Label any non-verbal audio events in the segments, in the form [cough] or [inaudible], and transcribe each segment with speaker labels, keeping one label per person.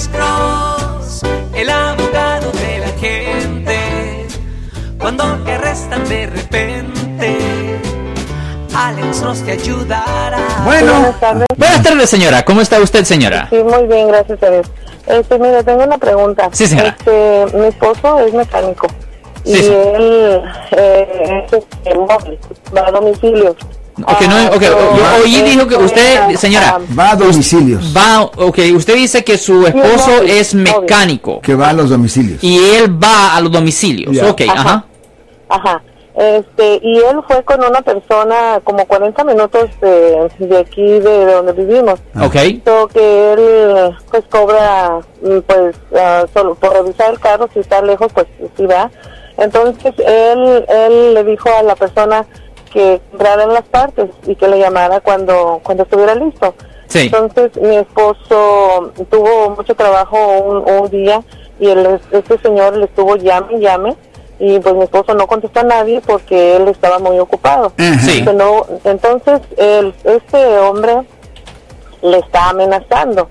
Speaker 1: Alex Cross, el abogado de la gente. Cuando te arrestan de repente, Alex Cross te ayudará.
Speaker 2: Bueno,
Speaker 3: Buenas tardes.
Speaker 4: Buenas tardes, señora. ¿Cómo está usted, señora?
Speaker 3: Sí, muy bien, gracias a Dios. Este, mire, tengo una pregunta.
Speaker 4: Sí, señora.
Speaker 3: Este, mi esposo es mecánico
Speaker 4: Sí,
Speaker 3: y
Speaker 4: sí.
Speaker 3: él eh, es este, móvil, va a domicilio.
Speaker 4: Ok, no, ok,
Speaker 3: pero,
Speaker 4: yo oí dijo que
Speaker 3: este,
Speaker 4: usted, señora,
Speaker 3: ah,
Speaker 2: va a domicilios.
Speaker 4: Va, ok, usted dice que su esposo es mecánico
Speaker 2: Que va a los domicilios.
Speaker 4: y él va a los domicilios.
Speaker 2: Ya.
Speaker 4: Ok, ajá.
Speaker 3: Ajá. Ajá. Este, y él fue con una persona como 40 minutos de, de aquí, de donde vivimos.
Speaker 4: Ok.
Speaker 3: So que él pues cobra mm, pues ah, solo por revisar el carro si está lejos pues sí va entonces él él le dijo a la persona que comprara las partes y que le llamara cuando cuando estuviera listo
Speaker 4: Sí.
Speaker 3: entonces mi esposo tuvo mucho trabajo un, un día y el, este señor le estuvo llame llame y pues mi esposo no contestó a nadie porque él estaba muy ocupado.
Speaker 4: Sí.
Speaker 3: Entonces el, este hombre le está amenazando.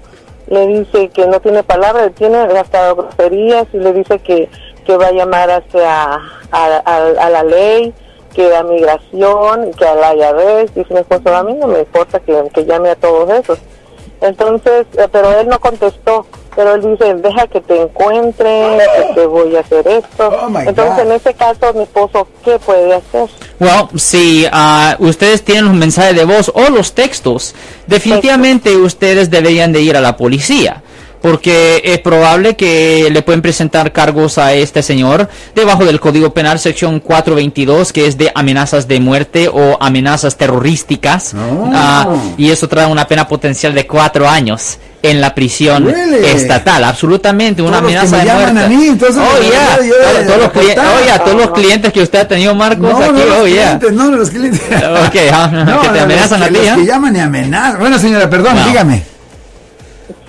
Speaker 3: Le dice que no tiene palabra, le tiene hasta groserías y le dice que, que va a llamar hacia a, a- a la ley, que a migración, que a la IRS. Dice mi esposo, a mí no me importa que, que llame a todos esos. Entonces, eh, pero él no contestó. Pero él dice, deja que te encuentren, que te voy a hacer esto.
Speaker 2: Oh,
Speaker 3: Entonces,
Speaker 2: God.
Speaker 3: en ese caso, mi esposo, ¿qué puede hacer?
Speaker 4: Well, si ah, ustedes tienen los mensajes de voz o los textos, definitivamente ustedes deberían de ir a la policía. Porque es probable que le pueden presentar cargos a este señor debajo del Código Penal sección 422, que es de amenazas de muerte o amenazas terrorísticas.
Speaker 2: Oh.
Speaker 4: Ah, y eso trae una pena potencial de cuatro años en la prisión
Speaker 2: Really?
Speaker 4: estatal. Absolutamente, una
Speaker 2: Todos los que
Speaker 4: amenaza
Speaker 2: me
Speaker 4: de muerte.
Speaker 2: a mí, entonces,
Speaker 4: oh,
Speaker 2: de
Speaker 4: yeah.
Speaker 2: verdad, yo
Speaker 4: Todos-
Speaker 2: de
Speaker 4: todos los clientes,
Speaker 2: reportar.
Speaker 4: oh, yeah, todos los clientes que usted ha tenido, Marcos,
Speaker 2: No,
Speaker 4: aquí,
Speaker 2: no, los
Speaker 4: oh, yeah.
Speaker 2: clientes, no, los clientes.
Speaker 4: Ok, ah, que te amenazan
Speaker 2: los,
Speaker 4: a ti,
Speaker 2: los
Speaker 4: ¿ah?
Speaker 2: que llaman y amenazan. Bueno, señora, perdón,
Speaker 4: No.
Speaker 2: dígame.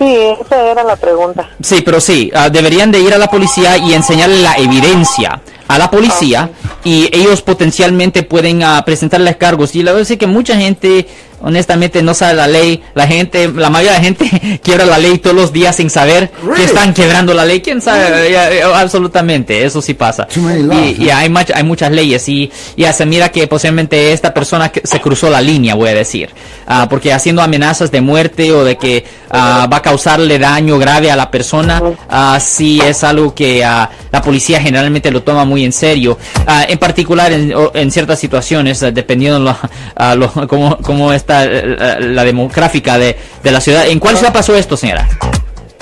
Speaker 3: Sí, esa era la pregunta.
Speaker 4: Sí, pero sí, ah, deberían de ir a la policía y enseñarle la evidencia a la policía y ellos potencialmente pueden ah, presentarles cargos. Y la verdad es que mucha gente, honestamente, no sabe la ley. La gente, la mayoría de la gente [laughs] quiebra la ley todos los días sin saber que
Speaker 2: Really?
Speaker 4: están quebrando la ley. ¿Quién sabe? Ya, absolutamente, eso sí pasa.
Speaker 2: Laws,
Speaker 4: Y, hay, hay muchas leyes y ya se mira que posiblemente esta persona que se cruzó la línea, voy a decir. Ah, porque haciendo amenazas de muerte o de que ah, va a causarle daño grave a la persona, ah, sí es algo que la policía generalmente lo toma muy en serio. En particular en, en ciertas situaciones, dependiendo lo, [laughs] lo- cómo, cómo está eh, la, la demográfica de, de la ciudad. ¿En cuál ciudad pasó esto, señora?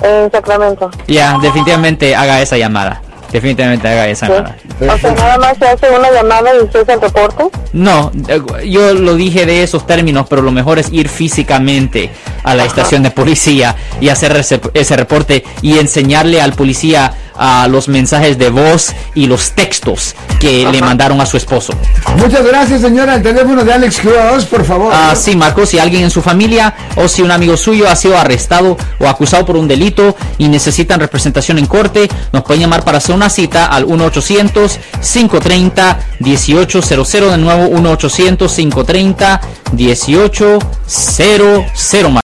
Speaker 3: En Sacramento.
Speaker 4: Ya, definitivamente haga esa llamada. Definitivamente haga esa
Speaker 3: ¿sí?
Speaker 4: llamada.
Speaker 3: O sea, nada más se hace una llamada y usted el reporte.
Speaker 4: No, eh, yo lo dije de esos términos, pero lo mejor es ir físicamente a la estación de policía y hacer ese, ese reporte y enseñarle al policía a los mensajes de voz y los textos que le mandaron a su esposo.
Speaker 2: Muchas gracias, señora. El teléfono de Alex Cross, por favor.
Speaker 4: Ah, sí, Marcos, si alguien en su familia o si un amigo suyo ha sido arrestado o acusado por un delito y necesitan representación en corte, nos pueden llamar para hacer una cita al 1-800-530-1800. De nuevo, 1-800-530-1800.